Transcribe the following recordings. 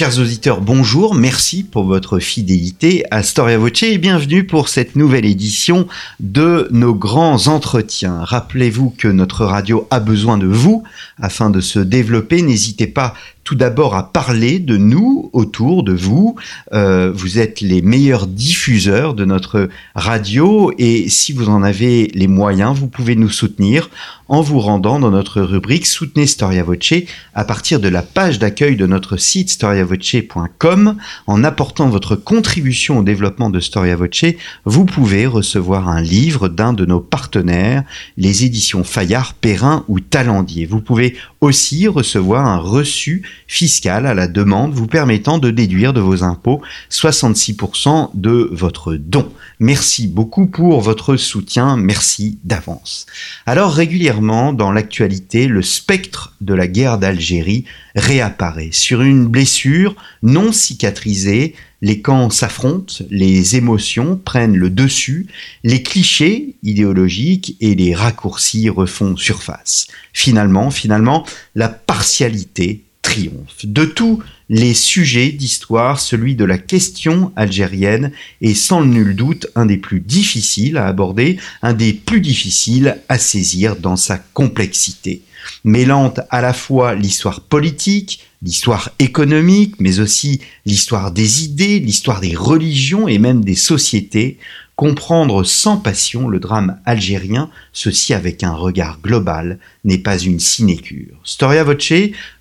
Chers auditeurs, bonjour, merci pour votre fidélité à Storia Voce et bienvenue pour cette nouvelle édition de nos grands entretiens. Rappelez-vous que notre radio a besoin de vous afin de se développer. N'hésitez pas tout d'abord à parler de nous autour de vous. Euh, vous êtes les meilleurs diffuseurs de notre radio et si vous en avez les moyens, vous pouvez nous soutenir en vous rendant dans notre rubrique Soutenez Storia Voce à partir de la page d'accueil de notre site storiavoce.com. En apportant votre contribution au développement de Storia Voce, vous pouvez recevoir un livre d'un de nos partenaires, les éditions Fayard, Perrin ou Talendier. Vous pouvez aussi recevoir un reçu fiscal à la demande vous permettant de déduire de vos impôts 66% de votre don. Merci beaucoup pour votre soutien, merci d'avance. Alors régulièrement dans l'actualité, le spectre de la guerre d'Algérie réapparaît. Sur une blessure non cicatrisée, les camps s'affrontent, les émotions prennent le dessus, les clichés idéologiques et les raccourcis refont surface. Finalement, finalement, la partialité De tous les sujets d'histoire, celui de la question algérienne est sans nul doute un des plus difficiles à aborder, un des plus difficiles à saisir dans sa complexité. Mêlant à la fois l'histoire politique, l'histoire économique, mais aussi l'histoire des idées, l'histoire des religions et même des sociétés, Comprendre sans passion le drame algérien, ceci avec un regard global, n'est pas une sinécure. Storia Voce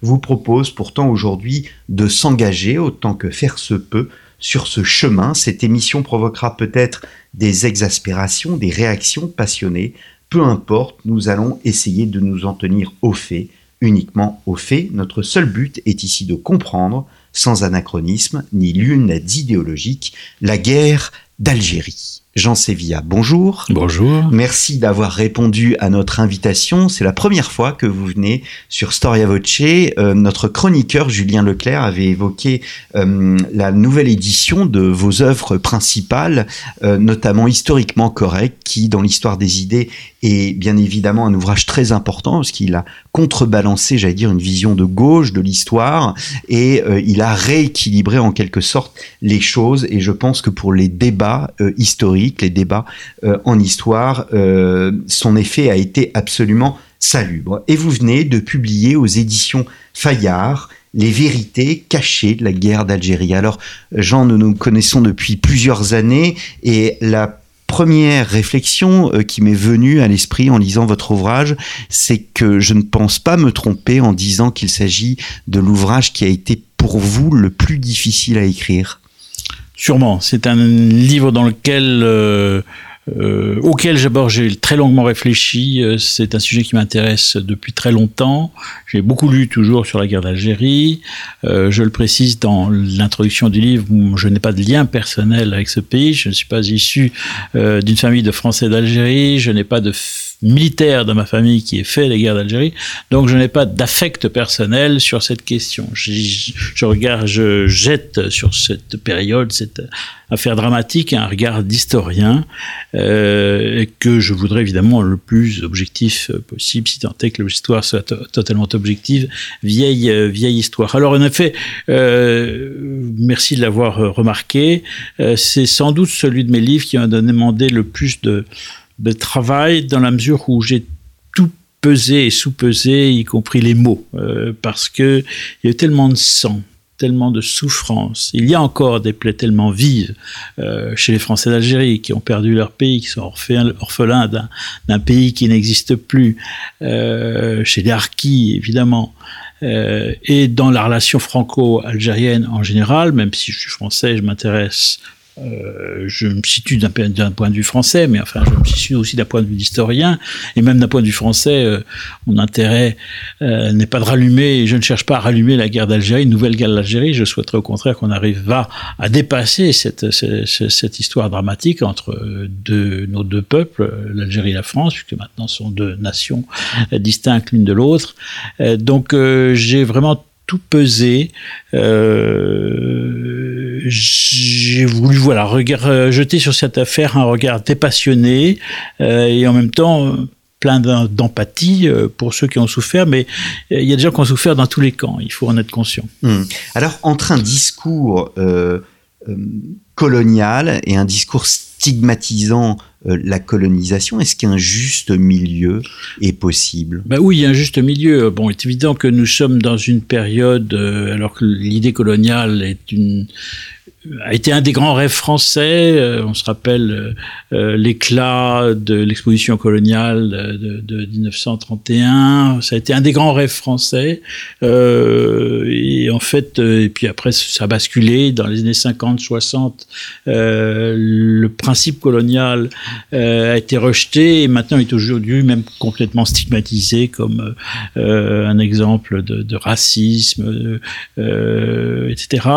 vous propose pourtant aujourd'hui de s'engager autant que faire se peut sur ce chemin. Cette émission provoquera peut-être des exaspérations, des réactions passionnées. Peu importe, nous allons essayer de nous en tenir aux faits, uniquement aux faits. Notre seul but est ici de comprendre, sans anachronisme ni lunettes idéologiques, la guerre d'Algérie. Jean Sévilla, bonjour. Bonjour. Merci d'avoir répondu à notre invitation. C'est la première fois que vous venez sur Storia Voce. Euh, notre chroniqueur Julien Leclerc avait évoqué euh, la nouvelle édition de vos œuvres principales, euh, notamment historiquement correctes, qui, dans l'histoire des idées, est bien évidemment un ouvrage très important parce qu'il a contrebalancé, j'allais dire, une vision de gauche de l'histoire et il a rééquilibré en quelque sorte les choses. Et je pense que pour les débats historiques les débats euh, en histoire, euh, son effet a été absolument salubre. Et vous venez de publier aux éditions Fayard les vérités cachées de la guerre d'Algérie. Alors, Jean, nous nous connaissons depuis plusieurs années et la première réflexion euh, qui m'est venue à l'esprit en lisant votre ouvrage, c'est que je ne pense pas me tromper en disant qu'il s'agit de l'ouvrage qui a été pour vous le plus difficile à écrire. Sûrement. C'est un livre dans lequel, euh, euh, auquel d'abord j'ai très longuement réfléchi. Euh, c'est un sujet qui m'intéresse depuis très longtemps. J'ai beaucoup lu toujours sur la guerre d'Algérie. je le précise dans l'introduction du livre, je n'ai pas de lien personnel avec ce pays. Je ne suis pas issu d'une famille de Français d'Algérie. Je n'ai pas de militaire dans ma famille qui ait fait les guerres d'Algérie, donc je n'ai pas d'affect personnel sur cette question. Je, regarde, je jette sur cette période, cette affaire dramatique, un regard d'historien euh, que je voudrais évidemment le plus objectif possible, si tant est que l'histoire soit totalement objective, vieille euh, vieille histoire. Alors en effet, euh, merci de l'avoir remarqué, euh, c'est sans doute celui de mes livres qui m'a demandé le plus de de travail dans la mesure où j'ai tout pesé et sous-pesé, y compris les mots, euh, parce que il y a tellement de sang, tellement de souffrance. Il y a encore des plaies tellement vives euh, chez les Français d'Algérie qui ont perdu leur pays, qui sont orphelins d'un pays qui n'existe plus, euh, chez les Harkis évidemment. Euh, et dans la relation franco-algérienne en général, même si je suis français, je m'intéresse euh, je me situe d'un point de vue français, mais enfin, je me situe aussi d'un point de vue d'historien, et même d'un point de vue français, euh, mon intérêt euh, n'est pas de rallumer, je ne cherche pas à rallumer la guerre d'Algérie, une nouvelle guerre d'Algérie, je souhaiterais au contraire qu'on arrive à, à dépasser cette, cette, cette, histoire dramatique entre deux, nos deux peuples, l'Algérie et la France, puisque maintenant sont deux nations distinctes l'une de l'autre. donc j'ai vraiment tout pesé. Euh, j'ai voulu voilà euh, jeter sur cette affaire un regard dépassionné euh, et en même temps plein d'empathie pour ceux qui ont souffert, mais il y a des gens qui ont souffert dans tous les camps, il faut en être conscient. Hmm. Alors, entre un discours colonial et un discours stigmatisant la colonisation Est-ce qu'un juste milieu est possible? Ben Oui, il y a un juste milieu. Bon, il est évident que nous sommes dans une période, euh, alors que l'idée coloniale a été un des grands rêves français. Euh, on se rappelle euh, euh, l'éclat de l'exposition coloniale de, de, 1931. Ça a été un des grands rêves français. et en fait, et puis après, ça a basculé dans les années 50, 60. le principe colonial a été rejeté et maintenant est aujourd'hui même complètement stigmatisé comme un exemple de, racisme, etc.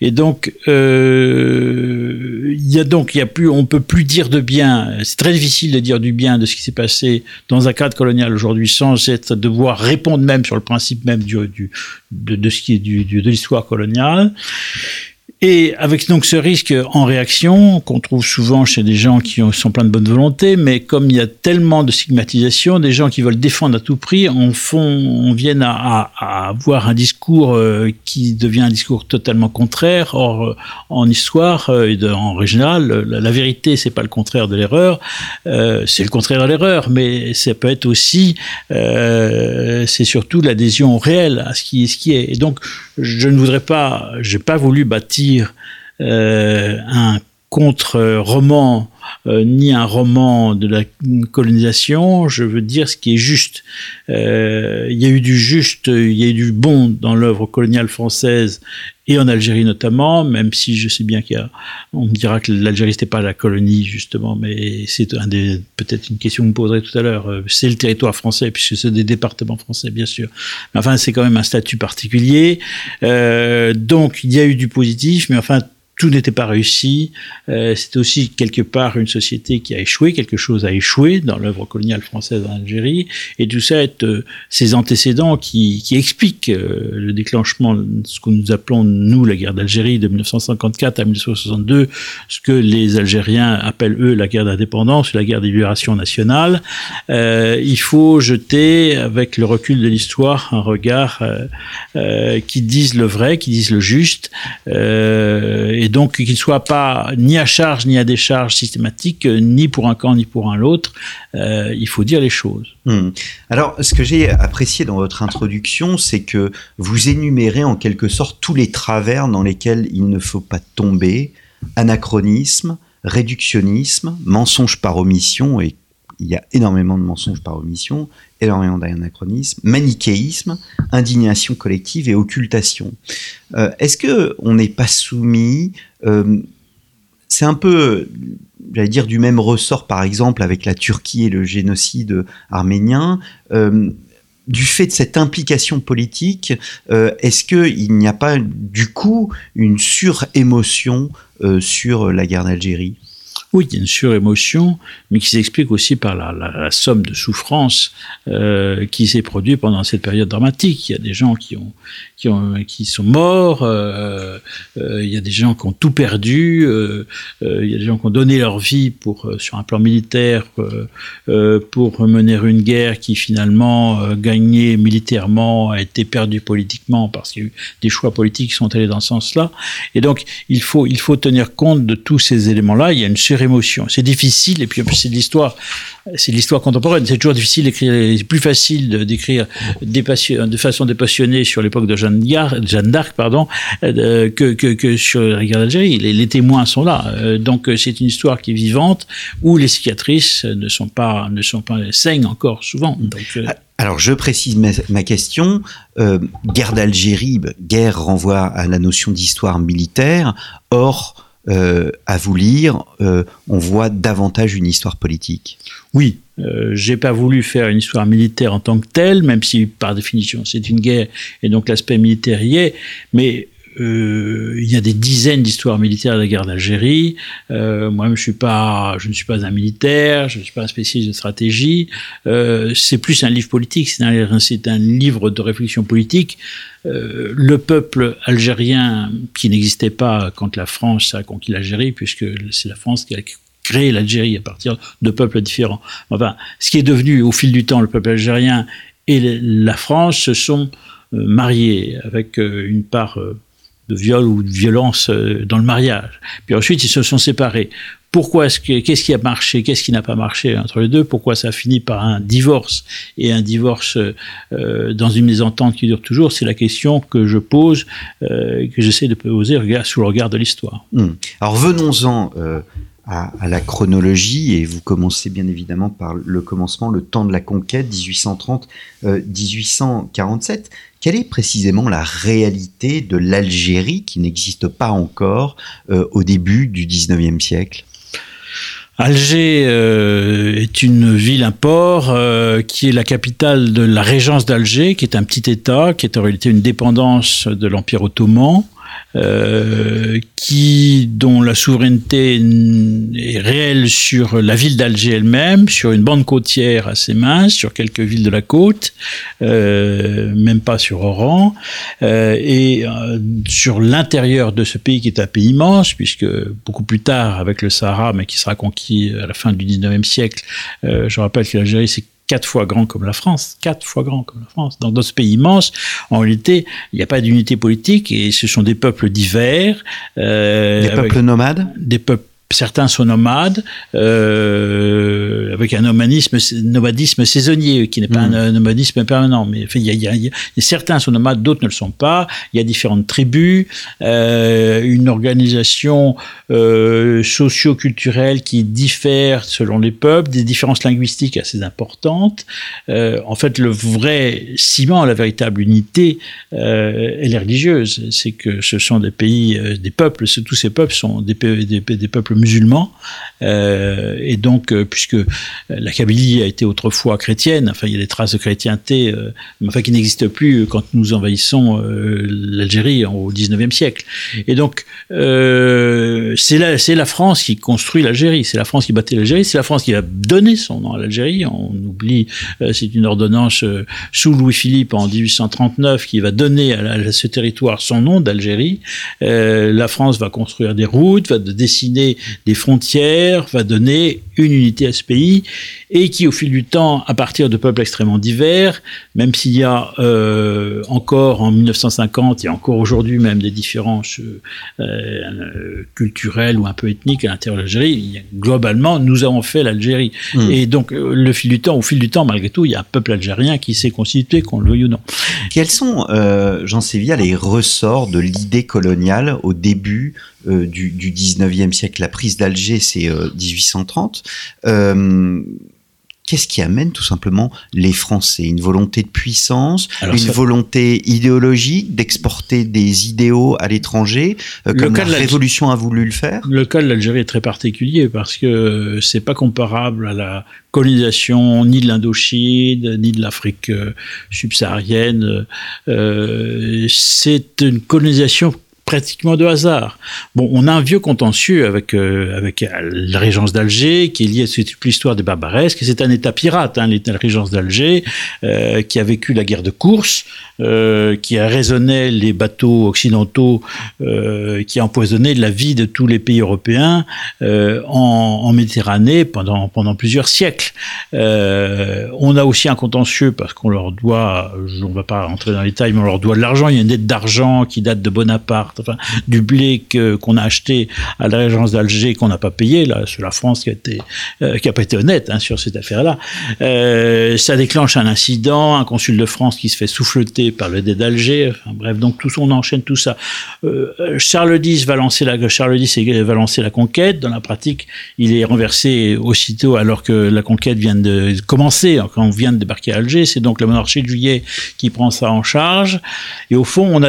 Et donc, euh, il y a donc, il y a plus, on peut plus dire de bien. C'est très difficile de dire du bien de ce qui s'est passé dans un cadre colonial aujourd'hui sans être devoir répondre même sur le principe même de, de, ce qui est du, de l'histoire coloniale. Et avec donc ce risque en réaction qu'on trouve souvent chez des gens qui sont pleins de bonne volonté, mais comme il y a tellement de stigmatisation, des gens qui veulent défendre à tout prix, on, font, on viennent à, à, avoir un discours euh, qui devient un discours totalement contraire. Or, euh, en histoire euh, et en régional, la, la vérité c'est pas le contraire de l'erreur, euh, c'est le contraire de l'erreur, mais ça peut être aussi, euh, c'est surtout l'adhésion réelle à ce qui ce qui est. Et donc, je ne voudrais pas, j'ai pas voulu bâtir euh, un contre-roman euh, ni un roman de la colonisation, je veux dire ce qui est juste. Euh, il y a eu du juste, il y a eu du bon dans l'œuvre coloniale française et en Algérie notamment, même si je sais bien qu'il me dira que l'Algérie n'était pas la colonie justement, mais c'est peut-être une question que vous me poserez tout à l'heure. Euh, c'est le territoire français puisque c'est des départements français bien sûr. Mais enfin, c'est quand même un statut particulier. Donc il y a eu du positif, mais enfin tout n'était pas réussi. Euh, c'est aussi quelque part une société qui a échoué, quelque chose a échoué dans l'œuvre coloniale française en Algérie, et tout ça est euh, ces antécédents qui, expliquent euh, le déclenchement, de ce que nous appelons nous la guerre d'Algérie de 1954 à 1962, ce que les Algériens appellent eux la guerre d'indépendance, la guerre des libérations nationales. Euh, il faut jeter avec le recul de l'histoire un regard euh, qui dise le vrai, qui dise le juste. et donc qu'il ne soit pas ni à charge ni à décharge systématique, euh, ni pour un camp ni pour un autre. Euh, il faut dire les choses. Hmm. Alors, ce que j'ai apprécié dans votre introduction, c'est que vous énumérez en quelque sorte tous les travers dans lesquels il ne faut pas tomber anachronisme, réductionnisme, mensonge par omission et il y a énormément de mensonges par omission, énormément d'anachronisme, manichéisme, indignation collective et occultation. Euh, est-ce que on n'est pas soumis euh, C'est un peu, j'allais dire, du même ressort, par exemple, avec la Turquie et le génocide arménien. Euh, du fait de cette implication politique, est-ce qu'il n'y a pas du coup une surémotion sur la guerre d'Algérie? Oui, il y a une surémotion, mais qui s'explique aussi par la, somme de souffrance euh, qui s'est produite pendant cette période dramatique. Il y a des gens qui ont, qui, ont, qui sont morts, euh, euh, il y a des gens qui ont tout perdu, il y a des gens qui ont donné leur vie pour, sur un plan militaire pour mener une guerre qui finalement gagnée militairement a été perdue politiquement parce qu'il y a eu des choix politiques qui sont allés dans ce sens-là. Et donc il faut, il faut tenir compte de tous ces éléments-là. Il y a une surémotion. C'est difficile et puis c'est l'histoire c'est l'histoire contemporaine. C'est toujours difficile d'écrire, c'est plus facile d'écrire de façon dépassionnée sur l'époque de Jeanne d'Arc, pardon, euh, que, que, que, sur la guerre d'Algérie. Les, témoins sont là. Euh, donc euh, c'est une histoire qui est vivante où les cicatrices ne sont pas, ne sont pas encore souvent. Donc, ah, alors je précise ma, ma question. guerre d'Algérie, guerre renvoie à la notion d'histoire militaire. Or, à vous lire, on voit davantage une histoire politique. Oui, euh, j'ai pas voulu faire une histoire militaire en tant que telle, même si par définition c'est une guerre et donc l'aspect militaire y est, mais euh, il y a des dizaines d'histoires militaires de la guerre d'Algérie. Euh, moi, je ne suis pas un militaire, je ne suis pas un spécialiste de stratégie. Euh, c'est plus un livre politique, c'est un, un livre de réflexion politique. Le peuple algérien qui n'existait pas quand la France a conquis l'Algérie, puisque c'est la France qui a créé l'Algérie à partir de peuples différents. Enfin, ce qui est devenu au fil du temps le peuple algérien et la France se sont mariés avec une part de viol ou de violence dans le mariage. Puis ensuite, ils se sont séparés. Pourquoi est-ce que, qu'est-ce qui a marché, qu'est-ce qui n'a pas marché entre les deux? Pourquoi ça a fini par un divorce? Et un divorce dans une mésentente qui dure toujours C'est la question que je pose, que j'essaie de poser sous le regard de l'histoire. Hmm. Alors venons-en à, la chronologie et vous commencez bien évidemment par le commencement, le temps de la conquête, 1830-1847. Euh, Quelle est précisément la réalité de l'Algérie qui n'existe pas encore euh, au début du 19e siècle? Alger euh, est une ville, un port, qui est la capitale de la régence d'Alger, qui est un petit État, qui est en réalité une dépendance de l'Empire ottoman, euh, qui, dont la souveraineté est réelle sur la ville d'Alger elle-même, sur une bande côtière assez mince, sur quelques villes de la côte, euh, même pas sur Oran, euh, et euh, sur l'intérieur de ce pays qui est un pays immense, puisque beaucoup plus tard, avec le Sahara, mais qui sera conquis à la fin du 19e siècle, euh, je rappelle que l'Algérie c'est quatre fois grand comme la France, quatre fois grand comme la France. Dans ce pays immense, en réalité, il n'y a pas d'unité politique et ce sont des peuples divers. Euh, des peuples nomades? Des peuples certains sont nomades, euh, avec un nomadisme, nomadisme saisonnier, qui n'est pas un mmh. nomadisme permanent. Mais il y a, certains sont nomades, d'autres ne le sont pas. Il y a différentes tribus, euh, une organisation euh, socio-culturelle qui diffère selon les peuples, des différences linguistiques assez importantes. Euh, en fait, le vrai ciment, la véritable unité, elle est religieuse. C'est que ce sont des pays, des peuples, tous ces peuples sont des, des, des peuples musulmans. Euh, et donc, euh, puisque la Kabylie a été autrefois chrétienne, enfin, il y a des traces de chrétienté, euh, enfin, qui n'existent plus quand nous envahissons l'Algérie au 19e siècle. Et donc, c'est la, la France qui construit l'Algérie, c'est la France qui battait l'Algérie, c'est la France qui a donné son nom à l'Algérie. On oublie, c'est une ordonnance sous Louis-Philippe en 1839 qui va donner à, ce territoire son nom d'Algérie. la France va construire des routes, va dessiner des frontières, va donner une unité à ce pays, et qui, au fil du temps, à partir de peuples extrêmement divers, même s'il y a euh, encore en 1950 et encore aujourd'hui même des différences euh, culturelles ou un peu ethniques à l'intérieur de l'Algérie, globalement, nous avons fait l'Algérie. Hmm. Et donc, euh, le fil du temps, au fil du temps, malgré tout, il y a un peuple algérien qui s'est constitué, qu'on le veuille ou non. Quels sont, Jean Sévilla, les ressorts de l'idée coloniale au début du, du 19e siècle La prise d'Alger, c'est 1830. Euh, qu'est-ce qui amène tout simplement les Français? Une volonté de puissance, une volonté idéologique d'exporter des idéaux à l'étranger, euh, comme la Révolution a voulu le faire? Le cas de l'Algérie est très particulier parce que c'est pas comparable à la colonisation ni de l'Indochine ni de l'Afrique euh, subsaharienne. c'est une colonisation pratiquement de hasard. Bon, on a un vieux contentieux avec euh, avec la régence d'Alger qui est lié à cette l'histoire des barbaresques. C'est un État pirate, hein, la régence d'Alger, euh, qui a vécu la guerre de course, euh, qui a raisonné les bateaux occidentaux, qui a empoisonné la vie de tous les pays européens en, en, Méditerranée pendant pendant plusieurs siècles. on a aussi un contentieux parce qu'on leur doit, on ne va pas rentrer dans les détails, mais on leur doit de l'argent. Il y a une dette d'argent qui date de Bonaparte du blé qu'on a acheté à la régence d'Alger qu'on n'a pas payé. Là, c'est la France euh, qui a pas été honnête hein, sur cette affaire-là. Euh, ça déclenche un incident, un consul de France qui se fait souffleter par le dé d'Alger. Enfin, bref, donc tout on enchaîne tout ça. Euh, Charles X va lancer la conquête. Dans la pratique, il est renversé aussitôt alors que la conquête vient de commencer. Quand on vient de débarquer à Alger, c'est donc la monarchie de Juillet qui prend ça en charge. Et au fond, on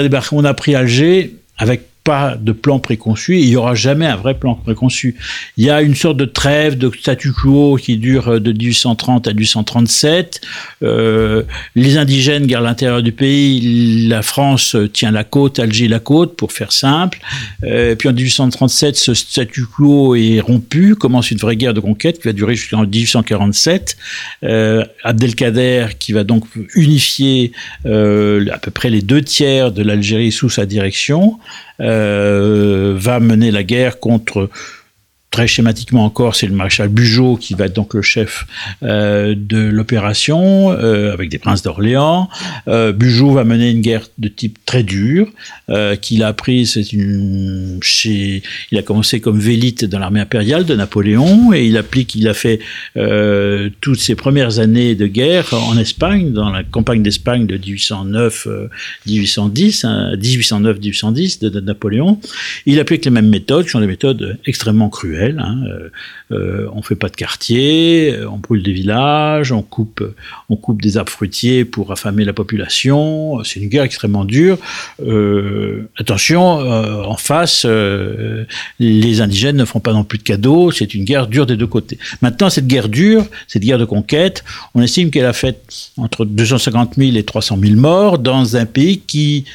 a pris Alger avec pas de plan préconçu. il n'y aura jamais un vrai plan préconçu. Il y a une sorte de trêve, de statu quo qui dure de 1830 à 1837. Euh, les indigènes gardent l'intérieur du pays. La France tient la côte, Alger la côte, pour faire simple. Euh, puis en 1837, ce statu quo est rompu. Commence une vraie guerre de conquête qui va durer jusqu'en 1847. Euh, Abdelkader, qui va donc unifier euh, à peu près les deux tiers de l'Algérie sous sa direction. Euh, va mener la guerre contre très schématiquement encore, c'est le maréchal Bugeaud qui va être donc le chef euh, de l'opération, euh, avec des princes d'Orléans. Euh, Bugeaud va mener une guerre de type très dur, euh, qu'il a appris, c'est une, chez, il a commencé comme vélite dans l'armée impériale de Napoléon, et il applique, il a fait toutes ses premières années de guerre en Espagne, dans la campagne d'Espagne de 1809, 1810, 1809-1810 de, de Napoléon. Il applique les mêmes méthodes, qui sont des méthodes extrêmement cruelles Hein, euh, euh, on fait pas de quartier, on brûle des villages, on coupe, on coupe des arbres fruitiers pour affamer la population. C'est une guerre extrêmement dure. Euh, attention, en face, les indigènes ne font pas non plus de cadeaux. C'est une guerre dure des deux côtés. Maintenant, cette guerre dure, cette guerre de conquête, on estime qu'elle a fait entre 250 000 et 300 000 morts dans un pays qui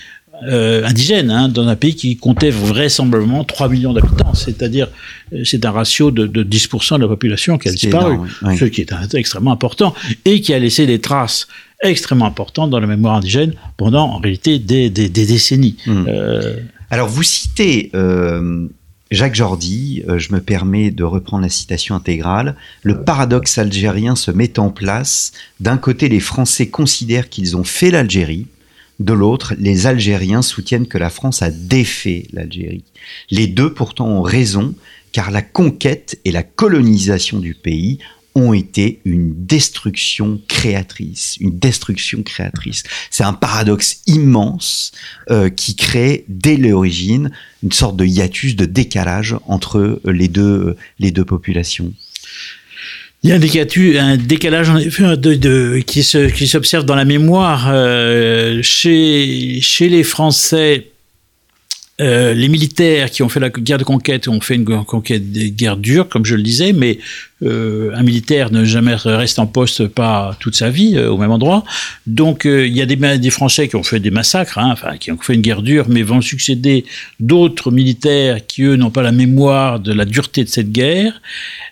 euh, indigène, hein, dans un pays qui comptait vraisemblablement 3 millions d'habitants. C'est-à-dire, euh, c'est un ratio de, de 10% de la population qui a disparu, ce qui est un, extrêmement important, et qui a laissé des traces extrêmement importantes dans la mémoire indigène pendant, en réalité, des, des, des décennies. Hmm. Euh... Alors, vous citez euh, Jacques Jordi, je me permets de reprendre la citation intégrale. Le paradoxe algérien se met en place. D'un côté, les Français considèrent qu'ils ont fait l'Algérie, de l'autre, les Algériens soutiennent que la France a défait l'Algérie. Les deux pourtant ont raison, car la conquête et la colonisation du pays ont été une destruction créatrice, une destruction créatrice. C'est un paradoxe immense euh, qui crée dès l'origine une sorte de hiatus, de décalage entre les deux, les deux populations. Il y a un, décalage qui s'observe dans la mémoire euh, chez, chez les Français. Euh, les militaires qui ont fait la guerre de conquête ont fait une conquête des guerres dures, comme je le disais, mais euh, un militaire ne jamais reste en poste pas toute sa vie euh, au même endroit. Donc euh, il y a des, des, Français qui ont fait des massacres, hein, enfin qui ont fait une guerre dure, mais vont succéder d'autres militaires qui eux n'ont pas la mémoire de la dureté de cette guerre.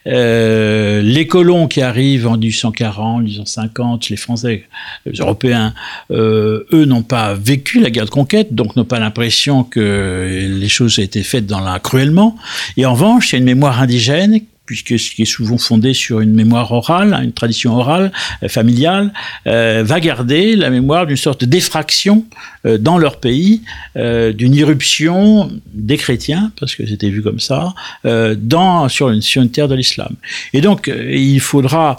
les colons qui arrivent en 1840, 1850, les Français, les Européens, eux n'ont pas vécu la guerre de conquête, donc n'ont pas l'impression que les choses aient été faites dans la cruellement. Et en revanche, il y a une mémoire indigène puisque ce qui est souvent fondé sur une mémoire orale, une tradition orale, euh, familiale, euh, va garder la mémoire d'une sorte d'effraction euh, dans leur pays, d'une irruption des chrétiens, parce que c'était vu comme ça, dans, sur, une, sur une terre de l'islam. Et donc, il faudra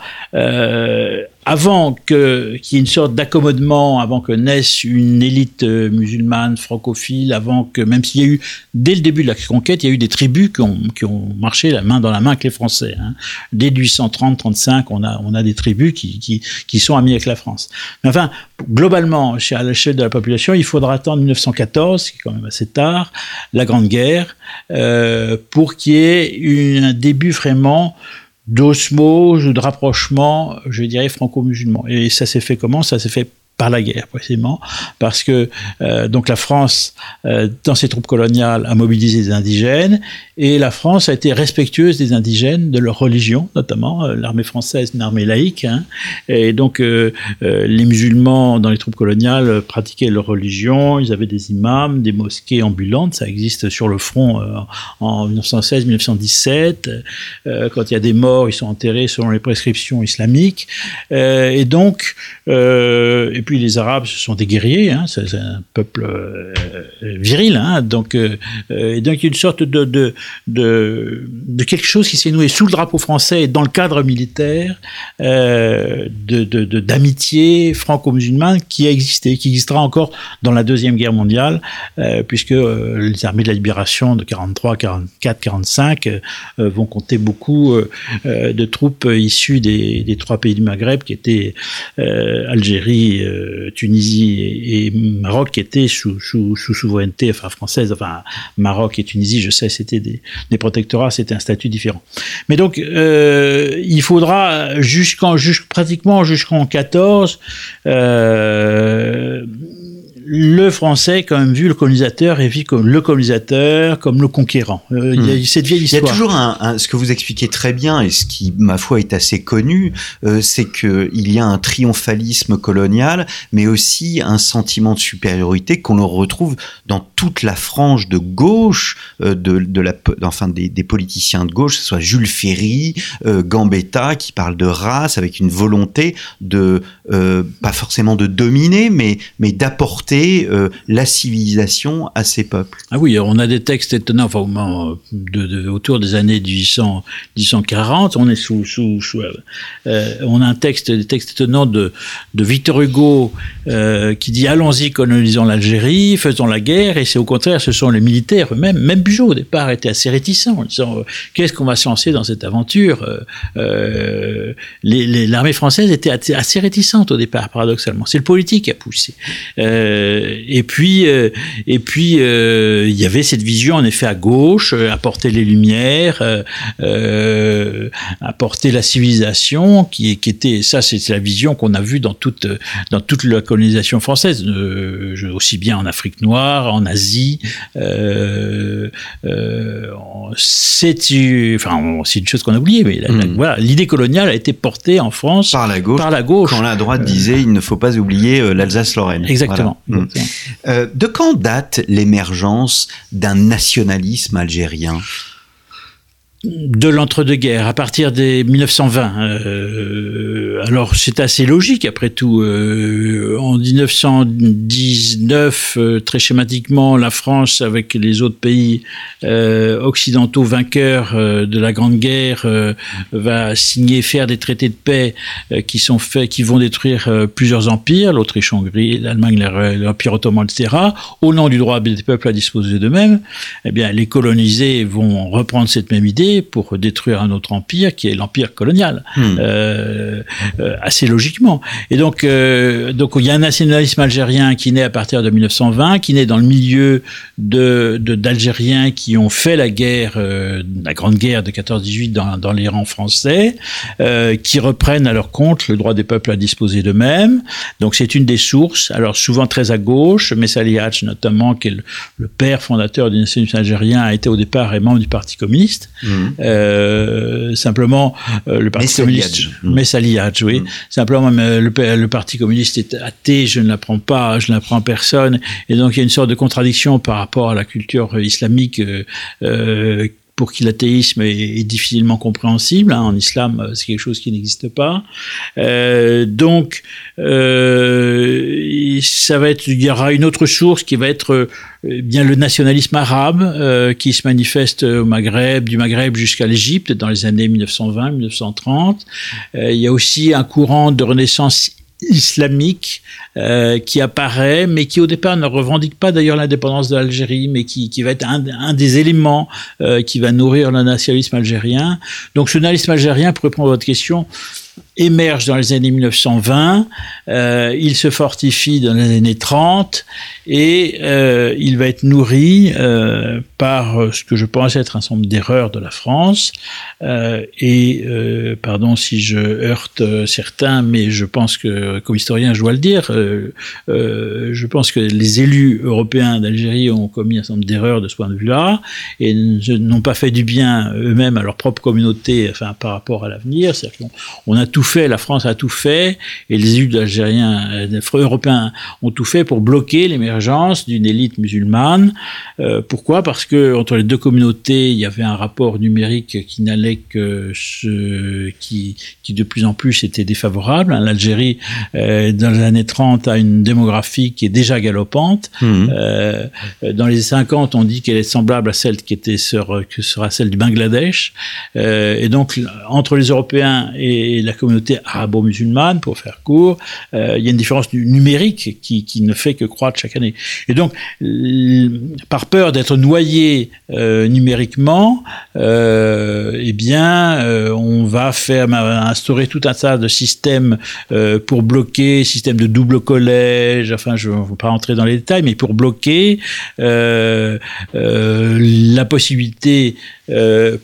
avant qu'il y ait une sorte d'accommodement, avant que naisse une élite euh, musulmane francophile, avant que même s'il y a eu dès le début de la conquête, il y a eu des tribus qui ont, qui ont marché la main dans la main avec les Français. Hein. Dès 1830-35, on a on a des tribus qui, qui qui sont amies avec la France. Mais enfin, globalement, à l'échelle de la population, il faudra attendre 1914, qui est quand même assez tard, la Grande Guerre, euh, pour qu'il y ait une, un début vraiment d'osmose ou de rapprochement, je dirais, franco-musulman. Et ça s'est fait comment? Ça s'est fait par la guerre précisément, parce que euh, donc la France, euh, dans ses troupes coloniales, a mobilisé des indigènes, et la France a été respectueuse des indigènes, de leur religion notamment. Euh, l'armée française, une armée laïque, hein, et donc les musulmans dans les troupes coloniales pratiquaient leur religion, ils avaient des imams, des mosquées ambulantes, ça existe sur le front en 1916-1917. quand il y a des morts, ils sont enterrés selon les prescriptions islamiques, et donc et puis les Arabes, ce sont des guerriers, hein, c'est un peuple euh, viril, hein, donc, euh, euh, une sorte de, quelque chose qui s'est noué sous le drapeau français et dans le cadre militaire euh, d'amitié franco-musulmane qui a existé, qui existera encore dans la Deuxième Guerre mondiale, puisque les armées de la libération de 43, 44, 45 vont compter beaucoup de troupes issues des, trois pays du Maghreb qui étaient Algérie, euh, Tunisie et, Maroc étaient sous, sous, souveraineté enfin, française. Enfin, Maroc et Tunisie, je sais, c'était des, protectorats, c'était un statut différent. Mais donc, euh, il faudra jusqu'en, pratiquement jusqu'en 14, euh, le français quand même vu le colonisateur et vu comme le colonisateur comme le conquérant. Euh, il y a hmm. cette vieille histoire. Il y a toujours un, ce que vous expliquez très bien et ce qui, ma foi, est assez connu, euh, c'est que il y a un triomphalisme colonial, mais aussi un sentiment de supériorité qu'on retrouve dans toute la frange de gauche euh, de, de, la, enfin des, des, politiciens de gauche, que ce soit Jules Ferry, euh, Gambetta, qui parle de race avec une volonté de pas forcément de dominer, mais mais d'apporter euh, la civilisation à ces peuples. Ah oui, on a des textes étonnants, enfin, de, autour des années 1800, 1840, on est sous, euh, on a un texte, des textes étonnants de, Victor Hugo euh, qui dit allons-y, colonisons l'Algérie, faisons la guerre, et c'est au contraire, ce sont les militaires eux-mêmes, même Bugeaud au départ était assez réticent en disant qu'est-ce qu'on va se lancer dans cette aventure L'armée française était assez réticente au départ, paradoxalement. C'est le politique qui a poussé. Et puis, euh, et puis, euh, il y avait cette vision en effet à gauche, apporter les lumières, apporter la civilisation, qui, qui était, ça, c'est la vision qu'on a vue dans toute, dans toute la colonisation française, aussi bien en Afrique noire, en Asie. c'est, enfin, c'est une chose qu'on a oubliée, mais hmm. voilà, l'idée coloniale a été portée en France par la gauche. Par la gauche. Quand la droite disait, il ne faut pas oublier l'Alsace-Lorraine. Exactement. Euh, de quand date l'émergence d'un nationalisme algérien? De l'entre-deux-guerres, à partir des 1920. Euh, alors c'est assez logique après tout. Euh, en 1919, euh, très schématiquement, la France, avec les autres pays occidentaux vainqueurs de la Grande Guerre, va signer, faire des traités de paix qui sont faits, qui vont détruire plusieurs empires, l'Autriche-Hongrie, l'Allemagne, l'Empire ottoman, etc. Au nom du droit des peuples à disposer d'eux-mêmes, eh bien les colonisés vont reprendre cette même idée pour détruire un autre empire qui est l'empire colonial, hmm. euh, euh, assez logiquement. Et donc, euh, donc il y a un nationalisme algérien qui naît à partir de 1920, qui naît dans le milieu de d'Algériens qui ont fait la guerre, la grande guerre de 14-18 dans, dans les rangs français, qui reprennent à leur compte le droit des peuples à disposer d'eux-mêmes. Donc c'est une des sources. Alors souvent très à gauche, Messali Hatch notamment, qui est le, père fondateur du nationalisme algérien, a été au départ et membre du Parti communiste. Hmm. Euh, simplement, euh, le Parti communiste, Messaliadj, oui. Mm. Simplement, le, le, Parti communiste est athée, je ne l'apprends pas, je ne l'apprends personne, et donc il y a une sorte de contradiction par rapport à la culture islamique. Euh, pour qui l'athéisme est, difficilement compréhensible. Hein. En islam, c'est quelque chose qui n'existe pas. Euh, donc, euh, ça va être, il y aura une autre source qui va être euh, bien le nationalisme arabe euh, qui se manifeste au Maghreb, du Maghreb jusqu'à l'Égypte dans les années 1920-1930. Euh, il y a aussi un courant de renaissance islamique euh, qui apparaît, mais qui au départ ne revendique pas d'ailleurs l'indépendance de l'Algérie, mais qui, qui va être un, un des éléments euh, qui va nourrir le nationalisme algérien. Donc ce nationalisme algérien, pour répondre à votre question, émerge dans les années 1920, euh, il se fortifie dans les années 30 et euh, il va être nourri euh, par ce que je pense être un nombre d'erreurs de la France. Et pardon si je heurte certains, mais je pense que comme historien je dois le dire, je pense que les élus européens d'Algérie ont commis un certain nombre d'erreurs de ce point de vue-là et n'ont pas fait du bien eux-mêmes à leur propre communauté, enfin par rapport à l'avenir. Qu'on a tout fait, la France a tout fait, et les élus algériens, euh, européens ont tout fait pour bloquer l'émergence d'une élite musulmane. Euh, pourquoi? Parce que entre les deux communautés, il y avait un rapport numérique qui n'allait que ce qui, qui de plus en plus était défavorable. L'Algérie, euh, dans les années 30, a une démographie qui est déjà galopante. Mmh. dans les 50, on dit qu'elle est semblable à celle qui était sur, que sera celle du Bangladesh. et donc, entre les Européens et la communauté arabo-musulmane, pour faire court. Euh, il y a une différence numérique qui, qui, ne fait que croître chaque année. Et donc, par peur d'être noyé euh, numériquement, euh, eh bien, on va faire instaurer tout un tas de systèmes pour bloquer, système de double collège. Enfin, je ne veux pas rentrer dans les détails, mais pour bloquer la possibilité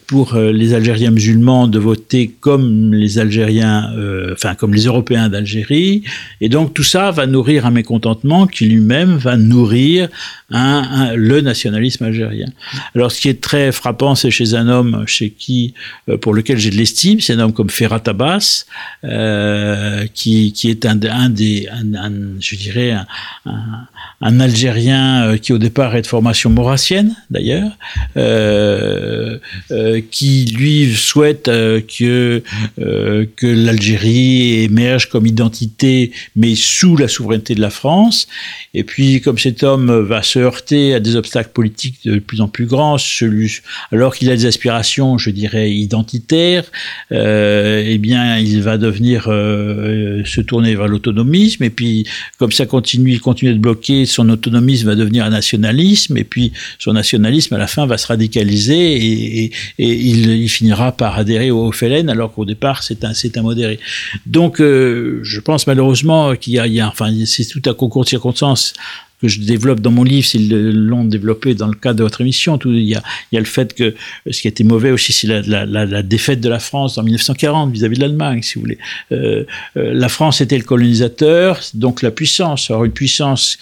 pour les Algériens musulmans de voter comme les Algériens, euh, enfin comme les Européens d'Algérie. Et donc tout ça va nourrir un mécontentement qui lui-même va nourrir le nationalisme algérien. Alors ce qui est très frappant, c'est chez un homme chez qui, pour lequel j'ai de l'estime, c'est un homme comme Ferrat Abbas, qui, qui est un, des, un, je dirais, un, Algérien qui au départ est de formation maurassienne d'ailleurs. Euh, euh, qui lui souhaite euh, que euh, que l'Algérie émerge comme identité, mais sous la souveraineté de la France. Et puis, comme cet homme va se heurter à des obstacles politiques de plus en plus grands, alors qu'il a des aspirations, je dirais, identitaires, eh bien, il va devenir se tourner vers l'autonomisme. Et puis, comme ça continue, il continue de bloquer, son autonomisme va devenir un nationalisme. Et puis, son nationalisme, à la fin, va se radicaliser et, et, il, finira par adhérer au FLN alors qu'au départ c'est un, c'est un modéré. Donc euh, je pense malheureusement qu'il y a, enfin c'est tout un concours de circonstances que je développe dans mon livre, s'ils l'ont développé dans le cadre de votre émission. Tout, il, y a, il y a le fait que ce qui a été mauvais aussi, c'est la, défaite de la France en 1940 vis-à-vis de l'Allemagne, si vous voulez. Euh, euh, la France était le colonisateur, donc la puissance. Alors une puissance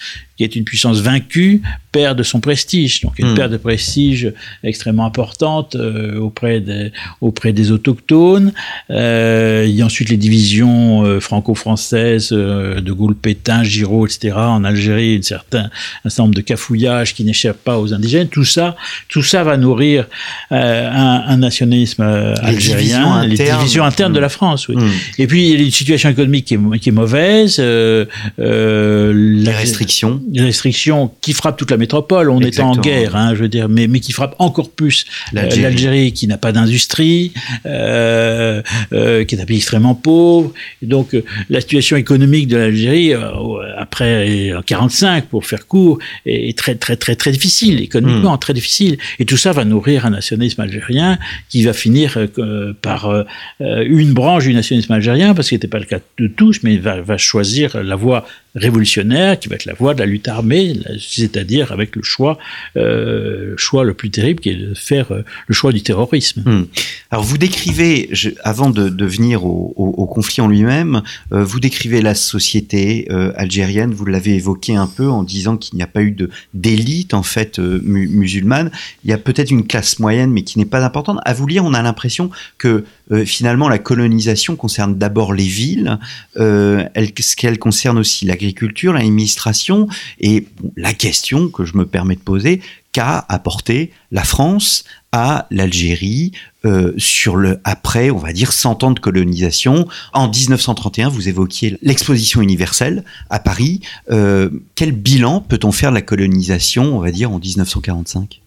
qui est une puissance vaincue, perd de son prestige. Donc une hmm. perte de prestige extrêmement importante euh, auprès, des, auprès des autochtones. Euh, il y a ensuite les divisions euh, franco-françaises de Gaulle, Pétain, Giraud, etc. En Algérie, un certain un certain nombre de cafouillages qui n'échappent pas aux indigènes. Tout ça, tout ça va nourrir un, un, nationalisme algérien, les divisions internes de la France. Oui. Hmm. Et puis il y a une situation économique qui est, qui est mauvaise. les restrictions des restrictions qui frappent toute la métropole. On est en guerre, hein, je veux dire, mais, mais qui frappent encore plus euh, l'Algérie, qui n'a pas d'industrie, euh, euh, qui est un pays extrêmement pauvre. Et donc, euh, la situation économique de l'Algérie, euh, après en 45, pour faire court, est très, très, très, très difficile, économiquement, hmm. très difficile. Et tout ça va nourrir un nationalisme algérien qui va finir par une branche du nationalisme algérien, parce ce n'était pas le cas de tous, mais va, va choisir la voie révolutionnaire qui va être la voie de la lutte armée, c'est-à-dire avec le choix, euh, choix le plus terrible qui est de faire euh, le choix du terrorisme. Hmm. Alors vous décrivez, je, avant de, de venir au, au, au, conflit en lui-même, euh, vous décrivez la société euh, algérienne, vous l'avez évoqué un peu en disant qu'il n'y a pas eu de d'élite en fait euh, mu musulmane. Il y a peut-être une classe moyenne, mais qui n'est pas importante. À vous lire, on a l'impression que euh, finalement la colonisation concerne d'abord les villes, elle, ce qu'elle concerne aussi la l'agriculture, l'administration, et la question que je me permets de poser, qu'a apporté la France à l'Algérie euh, sur le après, on va dire 100 ans de colonisation. En 1931, vous évoquiez l'exposition universelle à Paris. Euh, quel bilan peut-on faire de la colonisation, on va dire, en 1945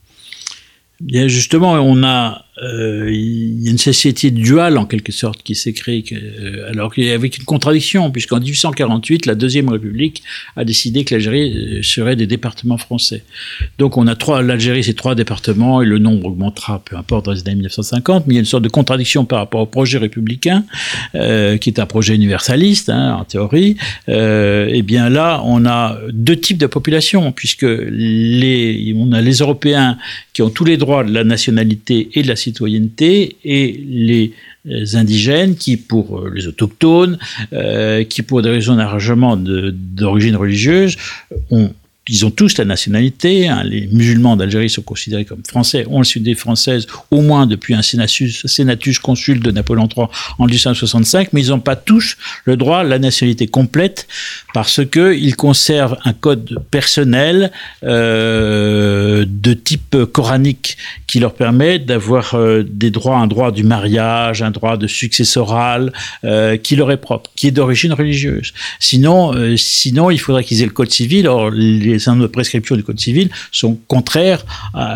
Bien justement, on a euh, il y a une société duale en quelque sorte qui s'est créée, euh, alors avec une contradiction, puisqu'en 1848, la deuxième République a décidé que l'Algérie euh, serait des départements français. Donc on a trois, l'Algérie c'est trois départements et le nombre augmentera, peu importe dans les années 1950, mais il y a une sorte de contradiction par rapport au projet républicain, qui est un projet universaliste hein, en théorie. Et bien là, on a deux types de population, puisque les, on a les Européens qui ont tous les droits de la nationalité et de la citoyenneté et les euh, indigènes qui, pour euh, les autochtones, euh, qui pour des raisons largement d'origine religieuse, ont ils ont tous la nationalité. Hein. Les musulmans d'Algérie sont considérés comme français, ont le des françaises au moins depuis un sénatus, sénatus consul de Napoléon III en 1865, mais ils n'ont pas tous le droit à la nationalité complète parce que ils conservent un code personnel euh, de type coranique qui leur permet d'avoir euh, des droits, un droit du mariage, un droit de successoral euh, qui leur est propre, qui est d'origine religieuse. Sinon, euh, sinon, il faudrait qu'ils aient le code civil. Un certain nombre de prescriptions du Code civil sont contraires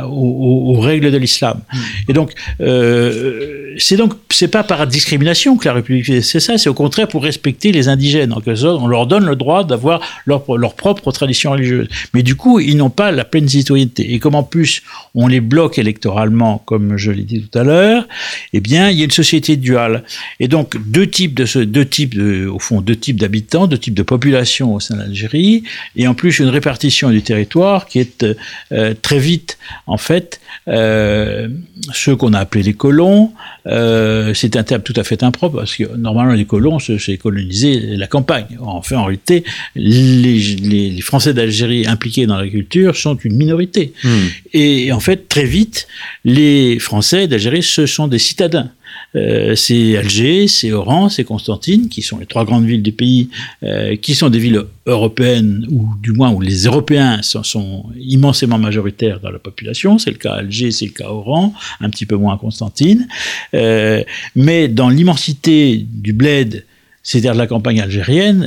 aux, règles de l'islam. Mm. Et donc, euh, c'est donc, c'est pas par discrimination que la République c'est ça, c'est au contraire pour respecter les indigènes. En quelque sorte, on leur donne le droit d'avoir leur, leur propre tradition religieuse. Mais du coup, ils n'ont pas la pleine citoyenneté. Et comme en plus, on les bloque électoralement, comme je l'ai dit tout à l'heure, eh bien, il y a une société duale. Et donc, deux types de, ce, deux types de, au fond, deux types d'habitants, deux types de population au sein de l'Algérie, et en plus, une répartition du territoire qui est euh, très vite, en fait, euh, ceux qu'on a appelés les colons, euh, c'est un terme tout à fait impropre parce que normalement les colons c'est coloniser la campagne. En fait, en réalité, les, Français d'Algérie impliqués dans l'agriculture sont une minorité. Hmm. Et en fait, très vite, les Français d'Algérie ce sont des citadins. Euh, c'est Alger, c'est Oran, c'est Constantine, qui sont les trois grandes villes du pays, euh, qui sont des villes européennes, ou du moins où les Européens sont, immensément majoritaires dans la population. C'est le cas à Alger, c'est le cas à Oran, un petit peu moins à Constantine. Euh, mais dans l'immensité du bled, c'est-à-dire de la campagne algérienne,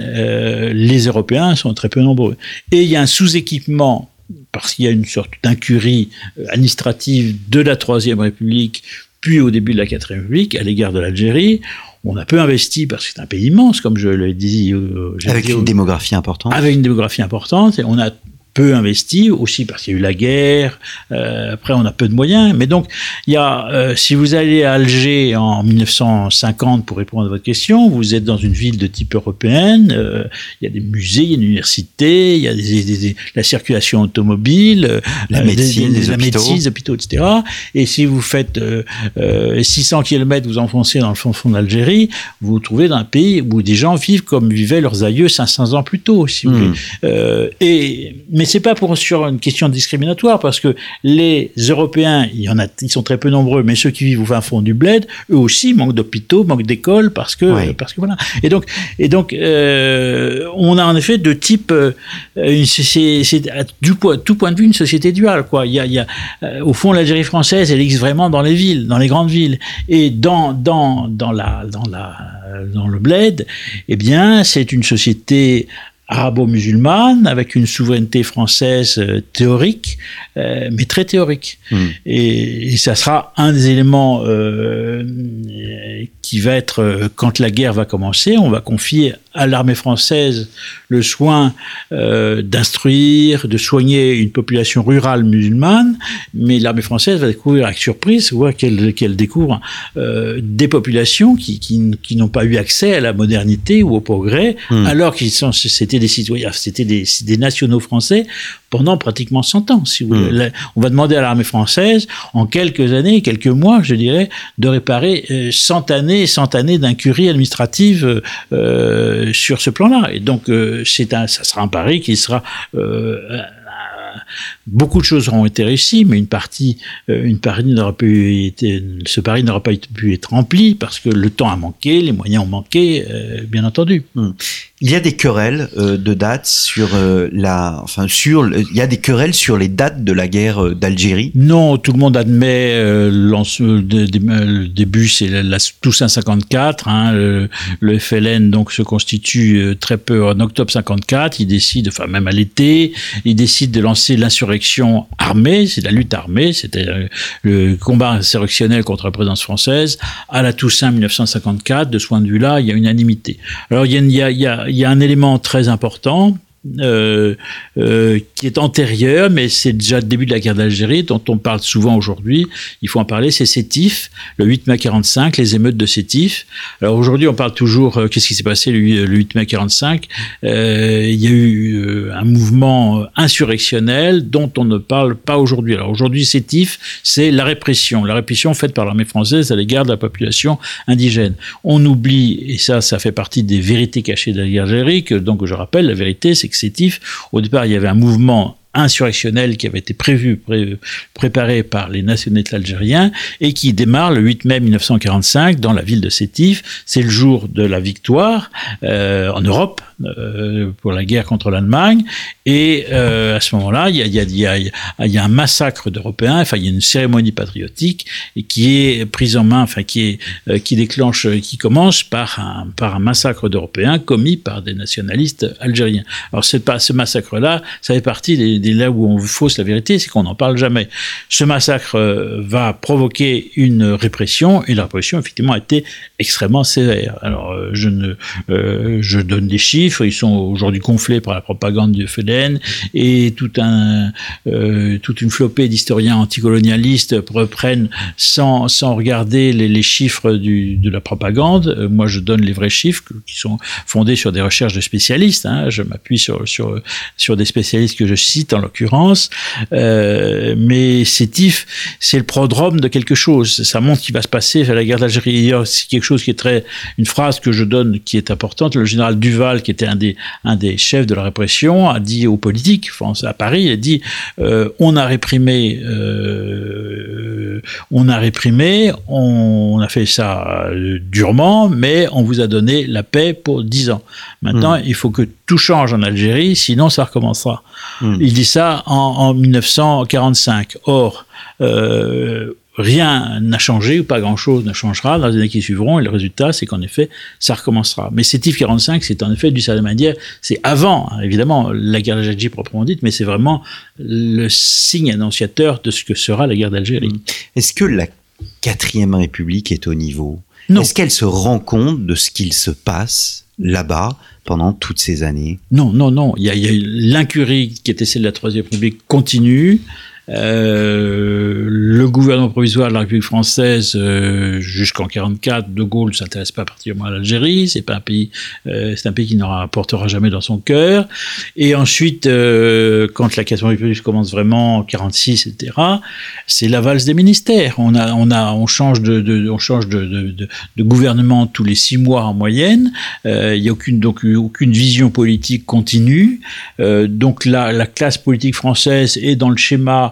les Européens sont très peu nombreux. Et il y a un sous-équipement parce qu'il y a une sorte d'incurie administrative de la Troisième République puis au début de la Quatrième République, à l'égard de l'Algérie, on a peu investi parce que c'est un pays immense, comme je l'ai dit. Euh, avec une démographie importante. Avec une démographie importante, et on a peu investi, aussi parce qu'il y a eu la guerre, euh, après on a peu de moyens, mais donc il y a, euh, si vous allez à Alger en 1950 pour répondre à votre question, vous êtes dans une ville de type européenne, euh, il y a des musées, il y a une université, il y a des, la circulation automobile, la médecine, des, la médecine, les hôpitaux, etc. Et si vous faites 600 km, vous enfoncez dans le fond fond d'Algérie, vous vous trouvez dans un pays où des gens vivent comme vivaient leurs aïeux 500 ans plus tôt, si vous hmm. voulez. et mais c'est pas pour sur une question discriminatoire parce que les Européens, il y en a, ils sont très peu nombreux, mais ceux qui vivent au fin fond du bled, eux aussi manquent d'hôpitaux, manquent d'écoles parce que parce que voilà. Et donc et donc euh, on a en effet de type, euh, c'est du point tout point de vue une société duale quoi. Il y a, il y a euh, au fond l'Algérie française, elle existe vraiment dans les villes, dans les grandes villes et dans dans dans la dans la dans le bled, eh bien c'est une société arabo-musulmane avec une souveraineté française euh, théorique, euh, mais très théorique. Hmm. Et, ça sera un des éléments euh, qui va être, quand la guerre va commencer, on va confier à l'armée française le soin d'instruire, de soigner une population rurale musulmane, mais l'armée française va découvrir avec surprise qu'elle découvre des populations qui, qui, n'ont pas eu accès à la modernité ou au progrès, hmm. alors qu'ils sont c'était des citoyens, c'était des, des, nationaux français pendant pratiquement 100 ans. Si vous hmm. On va demander à l'armée française, en quelques années, quelques mois, je dirais, de réparer 100 euh, années, 100 années d'incurie administrative euh, sur ce plan-là. Et donc, euh, c'est un, ça sera un pari qui sera beaucoup de choses auront été réussies, mais une partie, une partie n'aura pu été, ce pari n'aura pas pu être rempli parce que le temps a manqué, les moyens ont manqué, bien entendu. Il y a des querelles euh, de dates sur euh, la, enfin sur, il y a des querelles sur les dates de la guerre euh, d'Algérie? Non, tout le monde admet le début, c'est la, Toussaint 54. Hein, le, FLN donc se constitue très peu en octobre 54. Il décide, enfin même à l'été, il décide de lancer l'insurrection armée. C'est la lutte armée, c'était le combat insurrectionnel contre la présidence française à la Toussaint 1954. De ce point de vue-là, il y a unanimité. Alors il y a un élément très important euh, euh, qui est antérieur, mais c'est déjà le début de la guerre d'Algérie, dont on parle souvent aujourd'hui. Il faut en parler, c'est Sétif, le 8 mai 45, les émeutes de Sétif. Alors aujourd'hui, on parle toujours, euh, qu'est-ce qui s'est passé le, 8 mai 45 euh, Il y a eu un mouvement insurrectionnel dont on ne parle pas aujourd'hui. Alors aujourd'hui, Sétif, c'est la répression, la répression faite par l'armée française à l'égard de la population indigène. On oublie, et ça, ça fait partie des vérités cachées de la guerre d'Algérie, que donc je rappelle, la vérité, c'est au départ, il y avait un mouvement insurrectionnel qui avait été prévu, préparé par les nationalistes algériens et qui démarre le 8 mai 1945 dans la ville de Sétif. C'est le jour de la victoire euh, en Europe pour la guerre contre l'Allemagne. Et à ce moment-là, il y a, un massacre d'Européens. Enfin, il y a une cérémonie patriotique qui est prise en main, enfin qui est qui déclenche, qui commence par un par un massacre d'Européens commis par des nationalistes algériens. Alors ce massacre-là, ça fait partie des, des là où on fausse la vérité, c'est qu'on n'en parle jamais. Ce massacre va provoquer une répression et la répression effectivement a été extrêmement sévère. Alors euh, je ne euh, je donne des chiffres, ils sont aujourd'hui gonflés par la propagande du FLN et euh, toute une flopée d'historiens anticolonialistes reprennent sans regarder les, chiffres de la propagande. moi je donne les vrais chiffres qui sont fondés sur des recherches de spécialistes. Hein. Je m'appuie sur des spécialistes que je cite en l'occurrence. mais CETIF, c'est le prodrome de quelque chose. Ça montre qu'il va se passer à la guerre d'Algérie. C'est quelque chose qui est très, une phrase que je donne qui est importante. Le général Duval, qui était un des, un des chefs de la répression, a dit aux politiques, France à Paris, il a dit, euh, on a réprimé, euh, on a réprimé, on, a fait ça euh, durement, mais on vous a donné la paix pour dix ans. Maintenant, mmh. il faut que tout change en Algérie, sinon ça recommencera. Mmh. Il dit ça en, en 1945. Or, euh, rien n'a changé ou pas grand-chose ne changera dans les années qui suivront et le résultat c'est qu'en effet ça recommencera. Mais TIF 45 c'est en effet du manière c'est avant hein, évidemment la guerre d'Algérie proprement dite mais c'est vraiment le signe annonciateur de ce que sera la guerre d'Algérie. Mmh. Est-ce que la quatrième république est au niveau? Est-ce qu'elle se rend compte de ce qu'il se passe là-bas pendant toutes ces années? Non, non, non. Il y a, l'incurie qui était celle de la Troisième République continue. Euh, le gouvernement provisoire de la République française, euh, jusqu'en 44, De Gaulle s'intéresse pas particulièrement à l'Algérie. C'est pas un pays, euh, c'est un pays qui n'en rapportera jamais dans son cœur. Et ensuite, euh, quand la question République commence vraiment en 46, etc., c'est la valse des ministères. On a, on a, on change de, de on change de, de, de, gouvernement tous les six mois en moyenne. Il n'y a aucune donc aucune vision politique continue. donc la, la classe politique française est dans le schéma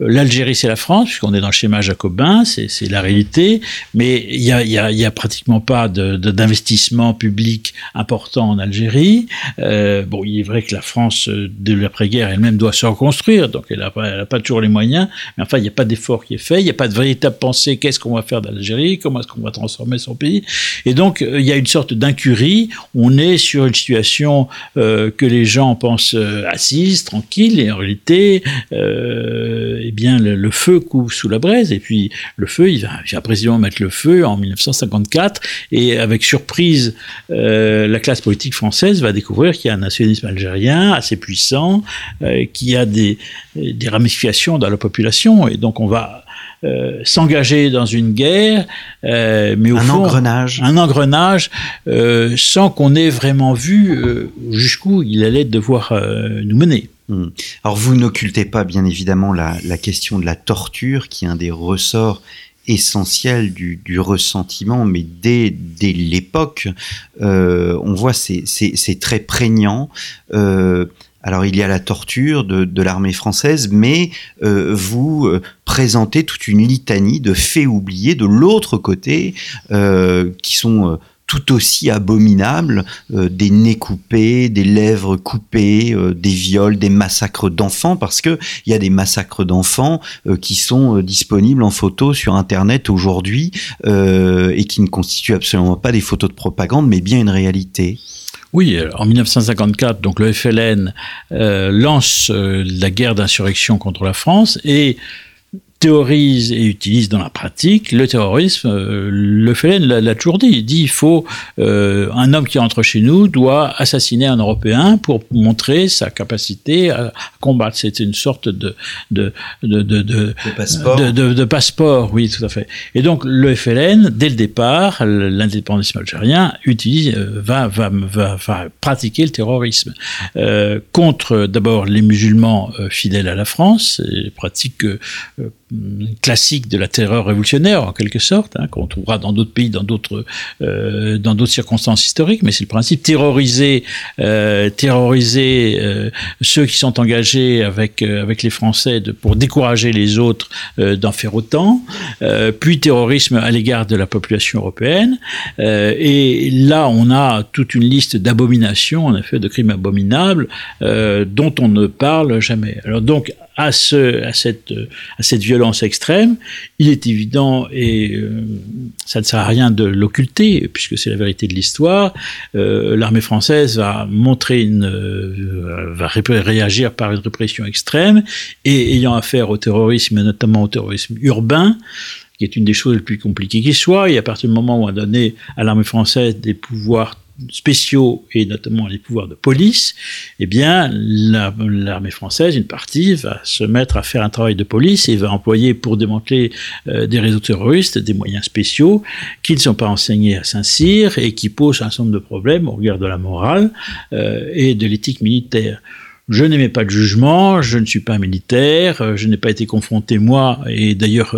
L'Algérie, c'est la France, puisqu'on est dans le schéma jacobin, c'est la réalité, mais il n'y a, y a, y a, pratiquement pas d'investissement public important en Algérie. Euh, bon, il est vrai que la France, euh, de l'après-guerre, elle-même doit se reconstruire, donc elle n'a pas, pas, toujours les moyens, mais enfin, il n'y a pas d'effort qui est fait, il n'y a pas de véritable pensée, qu'est-ce qu'on va faire d'Algérie, comment est-ce qu'on va transformer son pays. Et donc, euh, il y a une sorte d'incurie, on est sur une situation euh, que les gens pensent assise, tranquille, et en réalité, euh, eh bien, le, feu coupe sous la braise. Et puis, le feu, il va, il va précisément mettre le feu en 1954. Et avec surprise, euh, la classe politique française va découvrir qu'il y a un nationalisme algérien assez puissant, euh, qui a des, des ramifications dans la population. Et donc, on va euh, s'engager dans une guerre, euh, mais au un fond, engrenage, un engrenage, euh, sans qu'on ait vraiment vu jusqu'où il allait devoir nous mener. Hmm. Alors vous n'occultez pas bien évidemment la, la, question de la torture qui est un des ressorts essentiels du, du ressentiment, mais dès, dès l'époque, euh, on voit c'est très prégnant. Euh, alors il y a la torture de, de l'armée française, mais euh, vous euh, présentez toute une litanie de faits oubliés de l'autre côté euh, qui sont tout aussi abominables, euh, des nez coupés, des lèvres coupées, euh, des viols, des massacres d'enfants, parce que il y a des massacres d'enfants euh, qui sont disponibles en photo sur Internet aujourd'hui et qui ne constituent absolument pas des photos de propagande, mais bien une réalité. Oui, en 1954, donc le FLN lance la guerre d'insurrection contre la France et théorise et utilise dans la pratique le terrorisme. Euh, le FLN l'a toujours dit. Il dit il faut euh, un homme qui entre chez nous doit assassiner un Européen pour montrer sa capacité à combattre. C'était une sorte de de de de, de, passeport. De, passeport. Oui, tout à fait. Et donc le FLN, dès le départ, l'indépendantisme algérien utilise euh, va, va va va pratiquer le terrorisme contre d'abord les musulmans fidèles à la France, pratique classique de la terreur révolutionnaire en quelque sorte, hein, qu'on trouvera dans d'autres pays, dans d'autres euh, dans d'autres circonstances historiques, mais c'est le principe terroriser euh, terroriser euh, ceux qui sont engagés avec euh, avec les Français de, pour décourager les autres euh, d'en faire autant, euh, puis terrorisme à l'égard de la population européenne, et là on a toute une liste d'abominations, en effet, de crimes abominables dont on ne parle jamais. Alors donc à, ce, à, cette, à cette violence extrême, il est évident, et euh, ça ne sert à rien de l'occulter, puisque c'est la vérité de l'histoire, euh, l'armée française va montrer une, euh, va réagir par une répression extrême, et ayant affaire au terrorisme, et notamment au terrorisme urbain, qui est une des choses les plus compliquées qui soit, et à partir du moment où on a donné à l'armée française des pouvoirs spéciaux et notamment les pouvoirs de police, eh bien, l'armée française, une partie, va se mettre à faire un travail de police et va employer pour démanteler euh, des réseaux terroristes des moyens spéciaux qui ne sont pas enseignés à Saint-Cyr et qui posent un certain nombre de problèmes au regard de la morale euh, et de l'éthique militaire. Je n'aimais pas de jugement, je ne suis pas militaire, euh, je n'ai pas été confronté moi, et d'ailleurs,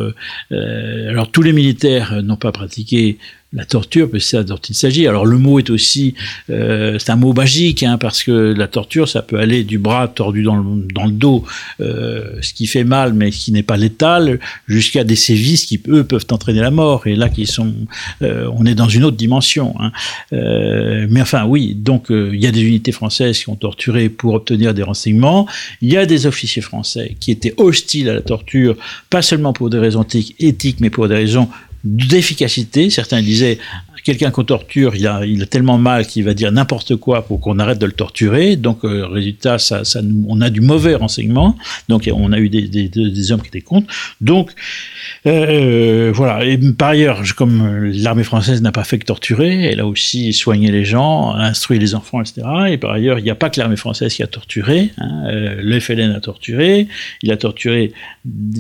alors tous les militaires n'ont pas pratiqué la torture, c'est ça dont il s'agit. Alors le mot est aussi, euh, c'est un mot magique, hein, parce que la torture, ça peut aller du bras tordu dans le, dans le dos, euh, ce qui fait mal, mais qui n'est pas létal, jusqu'à des sévices qui, eux, peuvent entraîner la mort. Et là, qui sont, euh, on est dans une autre dimension. Hein. Euh, mais enfin, oui, donc euh, il y a des unités françaises qui ont torturé pour obtenir des renseignements. Il y a des officiers français qui étaient hostiles à la torture, pas seulement pour des raisons éthiques, mais pour des raisons d'efficacité. Certains disaient quelqu'un qu'on torture, il a, tellement mal qu'il va dire n'importe quoi pour qu'on arrête de le torturer. Donc, euh, résultat, ça, ça, on a du mauvais renseignement. Donc, on a eu des, hommes qui étaient contre. Donc, euh, voilà. Et par ailleurs, comme l'armée française n'a pas fait que torturer, elle a aussi soigné les gens, instruit les enfants, etc. Et par ailleurs, il n'y a pas que l'armée française qui a torturé. Hein. Euh, le FLN a torturé. Il a torturé,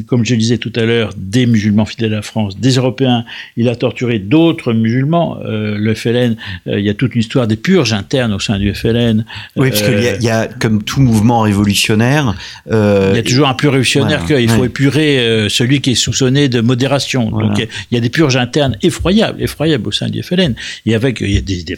comme je disais tout à l'heure, des musulmans fidèles à la France, des Européens. Il a torturé d'autres musulmans. Euh, le FLN, euh, il y a toute une histoire des purges internes au sein du FLN. Oui, parce qu'il y, y, a, comme tout mouvement révolutionnaire, euh, il y a toujours un plus révolutionnaire voilà, qu'il faut ouais. épurer celui qui est soupçonné de modération. Voilà. Donc il y a des purges internes effroyables, effroyables au sein du FLN. Et avec il y a des, des,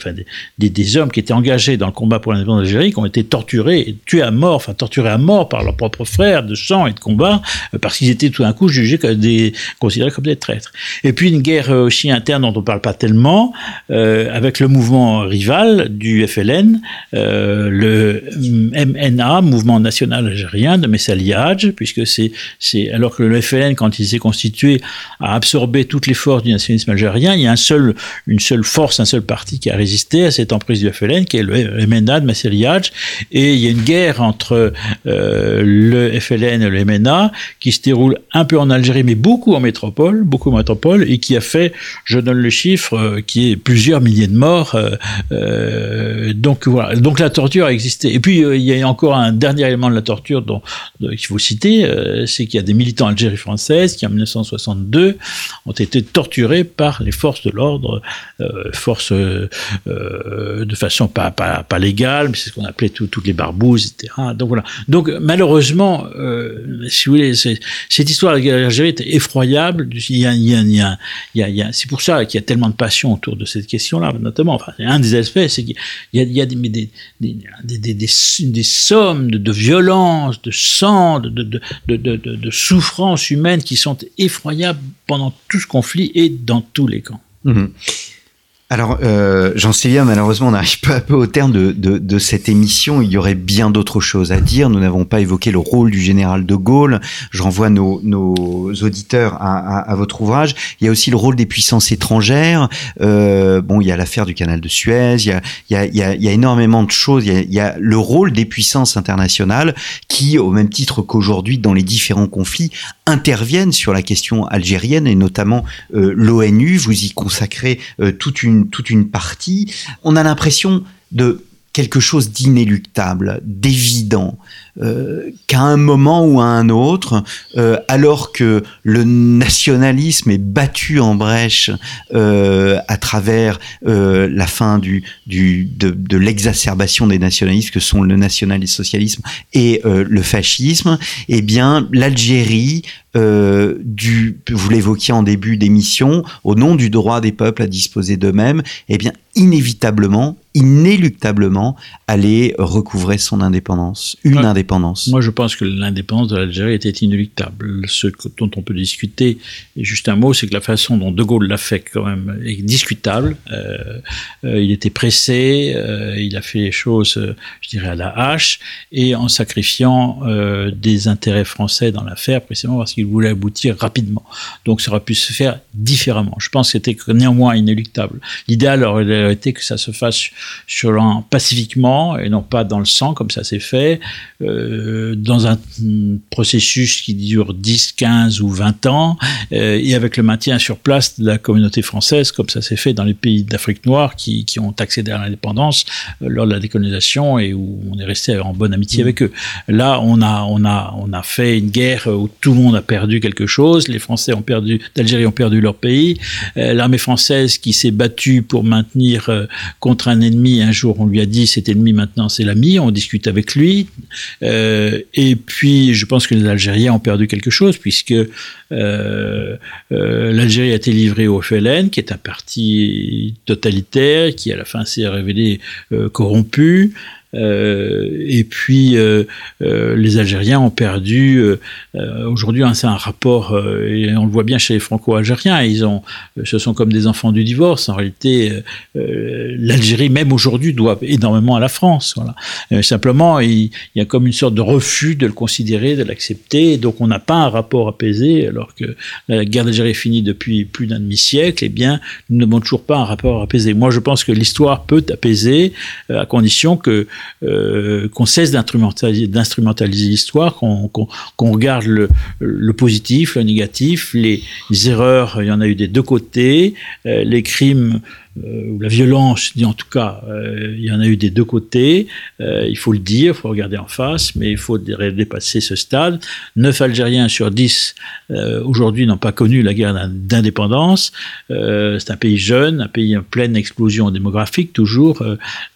des, des hommes qui étaient engagés dans le combat pour l'indépendance d'Algérie, qui ont été torturés et tués à mort, enfin torturés à mort par leurs propres frères de sang et de combat, parce qu'ils étaient tout d'un coup jugés comme des, considérés comme des traîtres. Et puis une guerre aussi interne dont on ne parle pas tellement, euh, avec le mouvement rival du FLN, euh, le MNA, Mouvement National Algérien de Messaliadj, puisque c'est, c'est alors que le FLN, quand il s'est constitué, a absorbé toutes les forces du nationalisme algérien, il y a un seul, une seule force, un seul parti qui a résisté à cette emprise du FLN, qui est le MNA de Messaliadj, et il y a une guerre entre euh, le FLN et le MNA qui se déroule un peu en Algérie, mais beaucoup en métropole, beaucoup en métropole, et qui a fait, je donne le chiffre, euh, qui est plusieurs milliers de morts. Euh, euh, donc voilà. Donc la torture a existé. Et puis euh, il y a encore un dernier élément de la torture dont, dont qu'il faut citer, euh, c'est qu'il y a des militants algériens françaises qui en 1962 ont été torturés par les forces de l'ordre, forces de façon pas, pas, pas légale, mais c'est ce qu'on appelait tout, toutes les barbouzes, etc. Donc voilà. Donc malheureusement, si vous voulez, cette histoire de l'Algérie est effroyable. Il y a, il y a, il y a, il c'est pour ça qu'il y a tellement de passion autour de cette question-là, notamment. Enfin, un des aspects, c'est qu'il y a, des, sommes de, de violence, de sang, de, de, de, de, de souffrance humaine qui sont effroyables pendant tout ce conflit et dans tous les camps. Mmh. Alors, euh, sais bien, malheureusement, on arrive peu à peu au terme de, de, de cette émission. Il y aurait bien d'autres choses à dire. Nous n'avons pas évoqué le rôle du général de Gaulle. Je renvoie nos, nos auditeurs à, à, à, votre ouvrage. Il y a aussi le rôle des puissances étrangères. Euh, bon, il y a l'affaire du canal de Suez. Il y a, il y a, il y a, énormément de choses. Il y, a, il y a le rôle des puissances internationales qui, au même titre qu'aujourd'hui, dans les différents conflits, interviennent sur la question algérienne et notamment euh, l'ONU. Vous y consacrez euh, toute une toute une partie, on a l'impression de quelque chose d'inéluctable, d'évident, euh, qu'à un moment ou à un autre, euh, alors que le nationalisme est battu en brèche euh, à travers la fin de, l'exacerbation des nationalismes que sont le national-socialisme et le fascisme, eh bien l'Algérie euh, du, vous l'évoquiez en début d'émission, au nom du droit des peuples à disposer d'eux-mêmes, eh bien, inévitablement, inéluctablement aller recouvrer son indépendance, une indépendance. Moi, je pense que l'indépendance de l'Algérie était inéluctable. Ce dont on peut discuter, et juste un mot, c'est que la façon dont De Gaulle l'a fait quand même est discutable. Euh, euh, il était pressé, il a fait les choses, je dirais, à la hache, et en sacrifiant des intérêts français dans l'affaire, précisément parce qu'il voulait aboutir rapidement. Donc, ça aurait pu se faire différemment. Je pense que c'était néanmoins inéluctable. L'idéal aurait été que ça se fasse sur un, pacifiquement et non pas dans le sang comme ça s'est fait, euh, dans un processus qui dure 10, 15 ou 20 ans euh, et avec le maintien sur place de la communauté française comme ça s'est fait dans les pays d'Afrique noire qui, qui, ont accédé à l'indépendance euh, lors de la décolonisation et où on est resté en bonne amitié mmh. avec eux. Là, on a, on, a, on a fait une guerre où tout le monde a perdu quelque chose, les Français ont perdu, d'Algérie ont perdu leur pays, euh, l'armée française qui s'est battue pour maintenir euh, contre un ennemi, un jour on lui a dit cet ennemi maintenant c'est l'ami, on discute avec lui. Euh, et puis je pense que les Algériens ont perdu quelque chose puisque l'Algérie a été livrée au FLN, qui est un parti totalitaire, qui à la fin s'est révélé corrompu. Euh, et puis euh, euh, les Algériens ont perdu. Aujourd'hui, hein, c'est un rapport et on le voit bien chez les Franco-Algériens. Ils ont, ce sont comme des enfants du divorce. En réalité, l'Algérie, même aujourd'hui, doit énormément à la France. Voilà. simplement, il, y a comme une sorte de refus de le considérer, de l'accepter. Donc, on n'a pas un rapport apaisé, alors que la guerre d'Algérie est finie depuis plus d'un demi-siècle. Eh bien, nous n'avons toujours pas un rapport apaisé. Moi, je pense que l'histoire peut apaiser à condition que euh, qu'on cesse d'instrumentaliser l'histoire, qu'on qu qu regarde le, positif, le négatif, les, les, erreurs, il y en a eu des deux côtés, euh, les crimes euh, la violence, en tout cas, euh, il y en a eu des deux côtés. Euh, il faut le dire, il faut regarder en face, mais il faut dépasser ce stade. Neuf Algériens sur dix aujourd'hui n'ont pas connu la guerre d'indépendance. c'est un pays jeune, un pays en pleine explosion démographique toujours.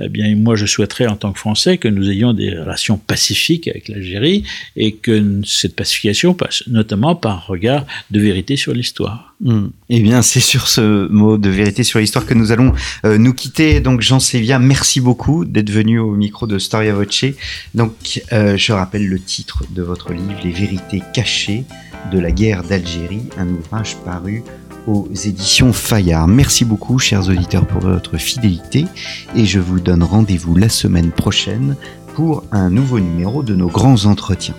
eh bien, moi, je souhaiterais en tant que Français que nous ayons des relations pacifiques avec l'Algérie et que cette pacification passe notamment par un regard de vérité sur l'histoire. Mmh. Eh bien, c'est sur ce mot de vérité sur l'histoire que nous allons euh, nous quitter. Donc, Jean Sévia, merci beaucoup d'être venu au micro de Storia Voce. Donc, euh, je rappelle le titre de votre livre, Les vérités cachées de la guerre d'Algérie, un ouvrage paru aux éditions Fayard. Merci beaucoup, chers auditeurs, pour votre fidélité et je vous donne rendez-vous la semaine prochaine pour un nouveau numéro de nos grands entretiens.